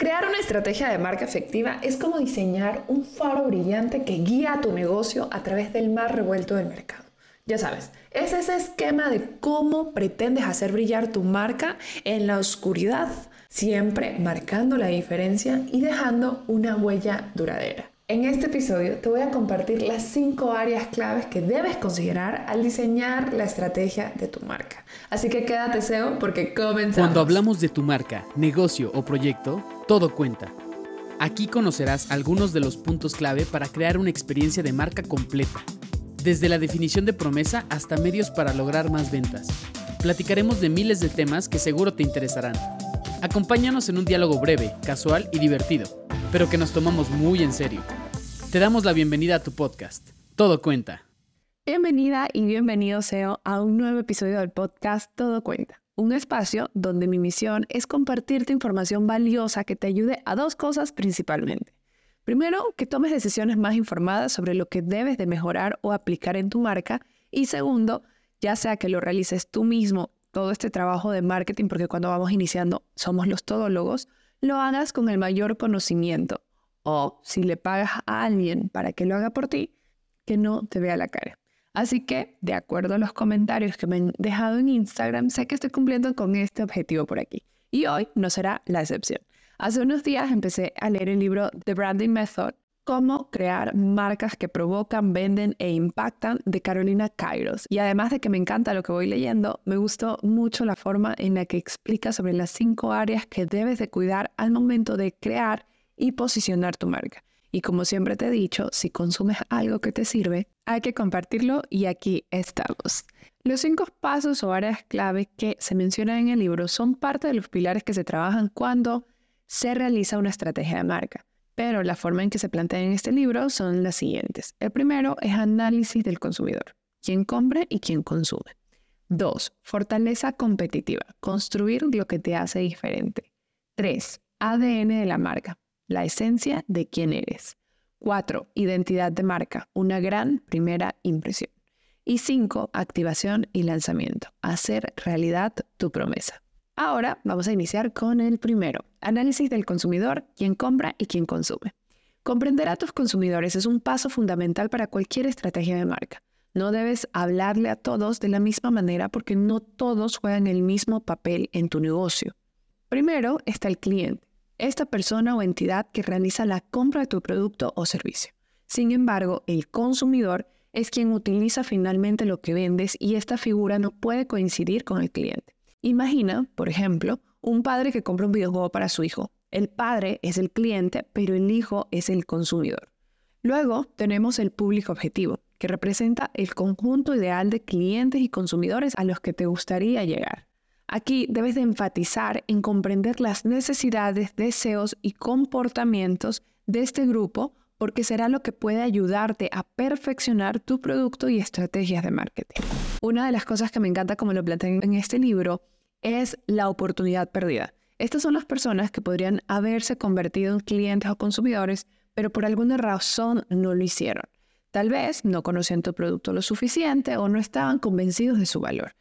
Crear una estrategia de marca efectiva es como diseñar un faro brillante que guía a tu negocio a través del mar revuelto del mercado. Ya sabes, es ese esquema de cómo pretendes hacer brillar tu marca en la oscuridad, siempre marcando la diferencia y dejando una huella duradera. En este episodio te voy a compartir las cinco áreas claves que debes considerar al diseñar la estrategia de tu marca. Así que quédate SEO porque comenzamos. Cuando hablamos de tu marca, negocio o proyecto, todo cuenta. Aquí conocerás algunos de los puntos clave para crear una experiencia de marca completa, desde la definición de promesa hasta medios para lograr más ventas. Platicaremos de miles de temas que seguro te interesarán. Acompáñanos en un diálogo breve, casual y divertido, pero que nos tomamos muy en serio. Te damos la bienvenida a tu podcast. Todo cuenta. Bienvenida y bienvenido SEO a un nuevo episodio del podcast Todo Cuenta, un espacio donde mi misión es compartirte información valiosa que te ayude a dos cosas principalmente. Primero, que tomes decisiones más informadas sobre lo que debes de mejorar o aplicar en tu marca. Y segundo, ya sea que lo realices tú mismo, todo este trabajo de marketing, porque cuando vamos iniciando somos los todólogos, lo hagas con el mayor conocimiento o si le pagas a alguien para que lo haga por ti, que no te vea la cara. Así que, de acuerdo a los comentarios que me han dejado en Instagram, sé que estoy cumpliendo con este objetivo por aquí. Y hoy no será la excepción. Hace unos días empecé a leer el libro The Branding Method, Cómo crear marcas que provocan, venden e impactan de Carolina Kairos. Y además de que me encanta lo que voy leyendo, me gustó mucho la forma en la que explica sobre las cinco áreas que debes de cuidar al momento de crear y posicionar tu marca. Y como siempre te he dicho, si consumes algo que te sirve, hay que compartirlo y aquí estamos. Los cinco pasos o áreas clave que se mencionan en el libro son parte de los pilares que se trabajan cuando se realiza una estrategia de marca. Pero la forma en que se plantea en este libro son las siguientes. El primero es análisis del consumidor, quién compra y quién consume. Dos, fortaleza competitiva, construir lo que te hace diferente. Tres, ADN de la marca, la esencia de quién eres. 4. Identidad de marca, una gran primera impresión. Y 5. Activación y lanzamiento, hacer realidad tu promesa. Ahora vamos a iniciar con el primero, análisis del consumidor, quién compra y quién consume. Comprender a tus consumidores es un paso fundamental para cualquier estrategia de marca. No debes hablarle a todos de la misma manera porque no todos juegan el mismo papel en tu negocio. Primero está el cliente esta persona o entidad que realiza la compra de tu producto o servicio. Sin embargo, el consumidor es quien utiliza finalmente lo que vendes y esta figura no puede coincidir con el cliente. Imagina, por ejemplo, un padre que compra un videojuego para su hijo. El padre es el cliente, pero el hijo es el consumidor. Luego tenemos el público objetivo, que representa el conjunto ideal de clientes y consumidores a los que te gustaría llegar. Aquí debes de enfatizar en comprender las necesidades, deseos y comportamientos de este grupo porque será lo que puede ayudarte a perfeccionar tu producto y estrategias de marketing. Una de las cosas que me encanta como lo plantean en este libro es la oportunidad perdida. Estas son las personas que podrían haberse convertido en clientes o consumidores, pero por alguna razón no lo hicieron. Tal vez no conocían tu producto lo suficiente o no estaban convencidos de su valor.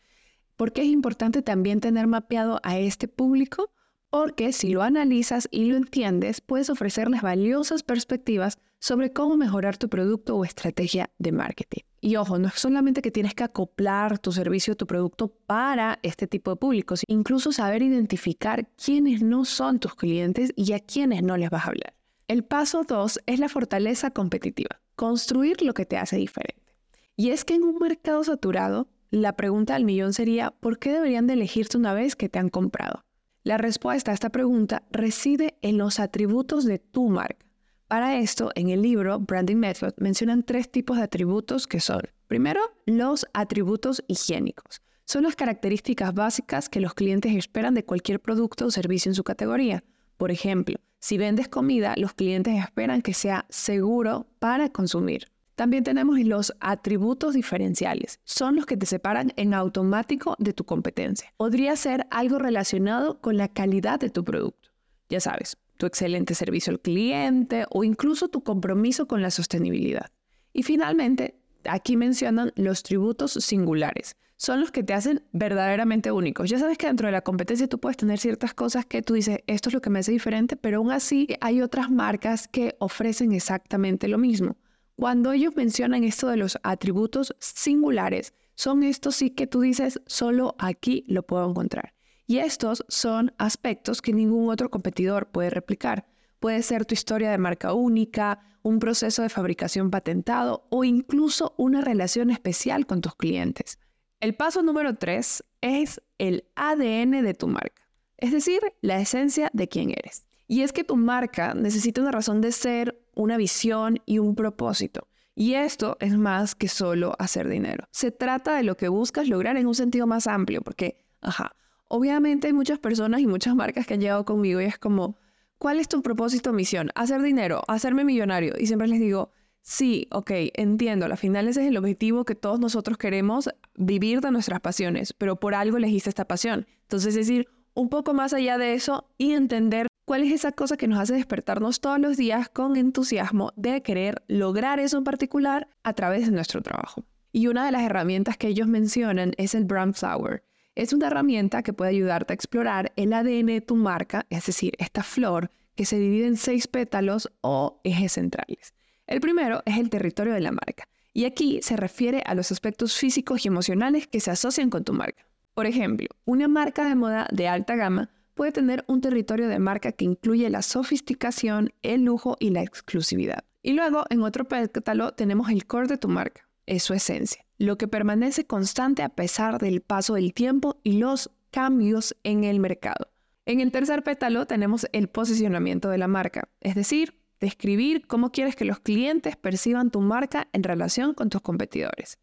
¿Por qué es importante también tener mapeado a este público? Porque si lo analizas y lo entiendes, puedes ofrecerles valiosas perspectivas sobre cómo mejorar tu producto o estrategia de marketing. Y ojo, no es solamente que tienes que acoplar tu servicio o tu producto para este tipo de públicos, incluso saber identificar quiénes no son tus clientes y a quiénes no les vas a hablar. El paso 2 es la fortaleza competitiva, construir lo que te hace diferente. Y es que en un mercado saturado, la pregunta del millón sería, ¿por qué deberían de elegirte una vez que te han comprado? La respuesta a esta pregunta reside en los atributos de tu marca. Para esto, en el libro Branding Method mencionan tres tipos de atributos que son, primero, los atributos higiénicos. Son las características básicas que los clientes esperan de cualquier producto o servicio en su categoría. Por ejemplo, si vendes comida, los clientes esperan que sea seguro para consumir. También tenemos los atributos diferenciales. Son los que te separan en automático de tu competencia. Podría ser algo relacionado con la calidad de tu producto. Ya sabes, tu excelente servicio al cliente o incluso tu compromiso con la sostenibilidad. Y finalmente, aquí mencionan los tributos singulares. son los que te hacen verdaderamente únicos. Ya sabes que dentro de la competencia tú puedes tener ciertas cosas que tú dices, esto es lo que me hace diferente, pero aún así hay otras marcas que ofrecen exactamente lo mismo. Cuando ellos mencionan esto de los atributos singulares, son estos sí que tú dices, solo aquí lo puedo encontrar. Y estos son aspectos que ningún otro competidor puede replicar. Puede ser tu historia de marca única, un proceso de fabricación patentado o incluso una relación especial con tus clientes. El paso número tres es el ADN de tu marca, es decir, la esencia de quién eres. Y es que tu marca necesita una razón de ser, una visión y un propósito. Y esto es más que solo hacer dinero. Se trata de lo que buscas lograr en un sentido más amplio, porque, ajá, obviamente hay muchas personas y muchas marcas que han llegado conmigo y es como, ¿cuál es tu propósito, misión? Hacer dinero, hacerme millonario. Y siempre les digo, Sí, ok, entiendo. Al final ese es el objetivo que todos nosotros queremos, vivir de nuestras pasiones, pero por algo elegiste esta pasión. Entonces, es decir, un poco más allá de eso y entender cuál es esa cosa que nos hace despertarnos todos los días con entusiasmo de querer lograr eso en particular a través de nuestro trabajo. Y una de las herramientas que ellos mencionan es el Brand Flower. Es una herramienta que puede ayudarte a explorar el ADN de tu marca, es decir, esta flor que se divide en seis pétalos o ejes centrales. El primero es el territorio de la marca, y aquí se refiere a los aspectos físicos y emocionales que se asocian con tu marca. Por ejemplo, una marca de moda de alta gama puede tener un territorio de marca que incluye la sofisticación, el lujo y la exclusividad. Y luego, en otro pétalo, tenemos el core de tu marca, es su esencia, lo que permanece constante a pesar del paso del tiempo y los cambios en el mercado. En el tercer pétalo tenemos el posicionamiento de la marca, es decir, describir cómo quieres que los clientes perciban tu marca en relación con tus competidores.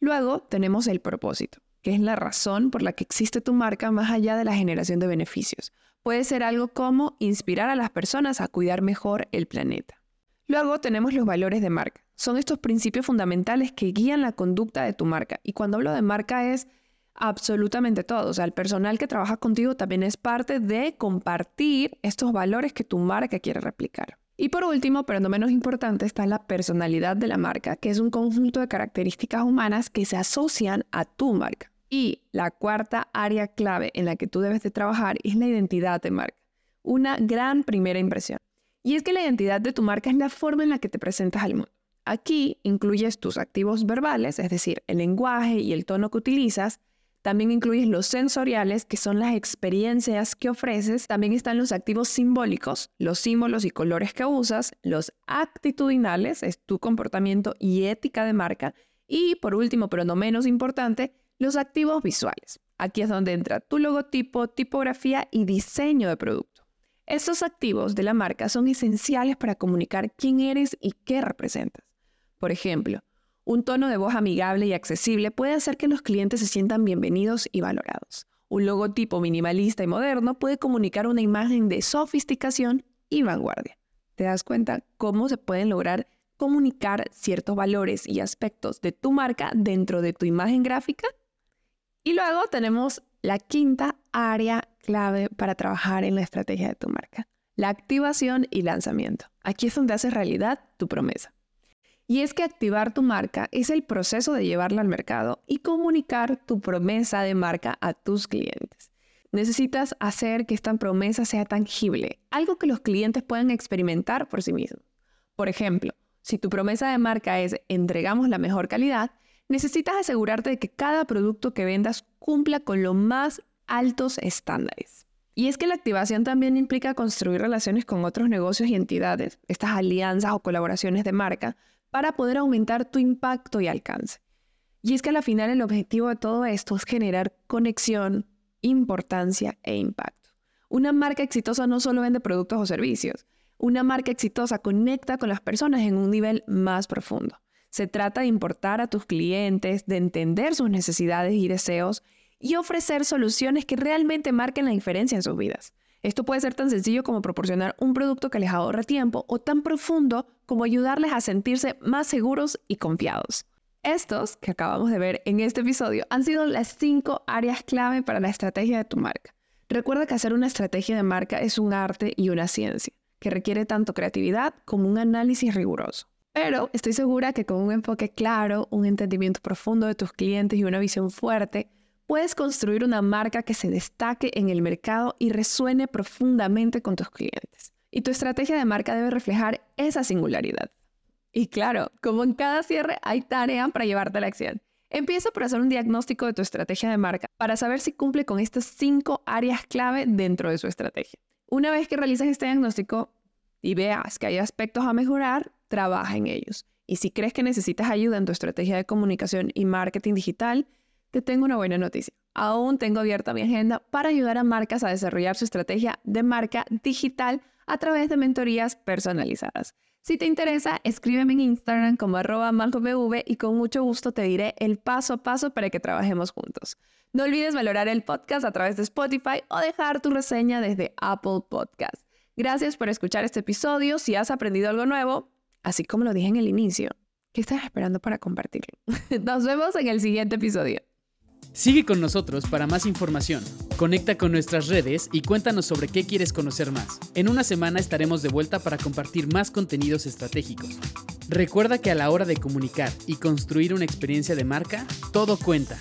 Luego tenemos el propósito, que es la razón por la que existe tu marca más allá de la generación de beneficios. Puede ser algo como inspirar a las personas a cuidar mejor el planeta. Luego tenemos los valores de marca. Son estos principios fundamentales que guían la conducta de tu marca. Y cuando hablo de marca es absolutamente todo. O sea, el personal que trabaja contigo también es parte de compartir estos valores que tu marca quiere replicar. Y por último, pero no menos importante, está la personalidad de la marca, que es un conjunto de características humanas que se asocian a tu marca. Y la cuarta área clave en la que tú debes de trabajar es la identidad de marca. Una gran primera impresión. Y es que la identidad de tu marca es la forma en la que te presentas al mundo. Aquí incluyes tus activos verbales, es decir, el lenguaje y el tono que utilizas, también incluyes los sensoriales, que son las experiencias que ofreces. También están los activos simbólicos, los símbolos y colores que usas. Los actitudinales, es tu comportamiento y ética de marca. Y por último, pero no menos importante, los activos visuales. Aquí es donde entra tu logotipo, tipografía y diseño de producto. Estos activos de la marca son esenciales para comunicar quién eres y qué representas. Por ejemplo, un tono de voz amigable y accesible puede hacer que los clientes se sientan bienvenidos y valorados. Un logotipo minimalista y moderno puede comunicar una imagen de sofisticación y vanguardia. ¿Te das cuenta cómo se pueden lograr comunicar ciertos valores y aspectos de tu marca dentro de tu imagen gráfica? Y luego tenemos la quinta área clave para trabajar en la estrategia de tu marca, la activación y lanzamiento. Aquí es donde haces realidad tu promesa. Y es que activar tu marca es el proceso de llevarla al mercado y comunicar tu promesa de marca a tus clientes. Necesitas hacer que esta promesa sea tangible, algo que los clientes puedan experimentar por sí mismos. Por ejemplo, si tu promesa de marca es entregamos la mejor calidad, necesitas asegurarte de que cada producto que vendas cumpla con los más altos estándares. Y es que la activación también implica construir relaciones con otros negocios y entidades, estas alianzas o colaboraciones de marca, para poder aumentar tu impacto y alcance. Y es que al final el objetivo de todo esto es generar conexión, importancia e impacto. Una marca exitosa no solo vende productos o servicios, una marca exitosa conecta con las personas en un nivel más profundo. Se trata de importar a tus clientes, de entender sus necesidades y deseos y ofrecer soluciones que realmente marquen la diferencia en sus vidas. Esto puede ser tan sencillo como proporcionar un producto que les ahorre tiempo o tan profundo como ayudarles a sentirse más seguros y confiados. Estos que acabamos de ver en este episodio han sido las cinco áreas clave para la estrategia de tu marca. Recuerda que hacer una estrategia de marca es un arte y una ciencia, que requiere tanto creatividad como un análisis riguroso. Pero estoy segura que con un enfoque claro, un entendimiento profundo de tus clientes y una visión fuerte, puedes construir una marca que se destaque en el mercado y resuene profundamente con tus clientes. Y tu estrategia de marca debe reflejar esa singularidad. Y claro, como en cada cierre, hay tarea para llevarte a la acción. Empieza por hacer un diagnóstico de tu estrategia de marca para saber si cumple con estas cinco áreas clave dentro de su estrategia. Una vez que realices este diagnóstico y veas que hay aspectos a mejorar, trabaja en ellos. Y si crees que necesitas ayuda en tu estrategia de comunicación y marketing digital, te tengo una buena noticia. Aún tengo abierta mi agenda para ayudar a marcas a desarrollar su estrategia de marca digital a través de mentorías personalizadas. Si te interesa, escríbeme en Instagram como arroba y con mucho gusto te diré el paso a paso para que trabajemos juntos. No olvides valorar el podcast a través de Spotify o dejar tu reseña desde Apple Podcast. Gracias por escuchar este episodio. Si has aprendido algo nuevo, así como lo dije en el inicio, ¿qué estás esperando para compartirlo? Nos vemos en el siguiente episodio. Sigue con nosotros para más información. Conecta con nuestras redes y cuéntanos sobre qué quieres conocer más. En una semana estaremos de vuelta para compartir más contenidos estratégicos. Recuerda que a la hora de comunicar y construir una experiencia de marca, todo cuenta.